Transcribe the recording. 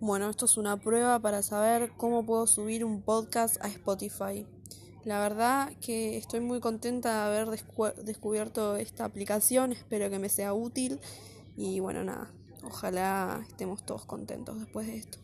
Bueno, esto es una prueba para saber cómo puedo subir un podcast a Spotify. La verdad que estoy muy contenta de haber descubierto esta aplicación, espero que me sea útil y bueno, nada, ojalá estemos todos contentos después de esto.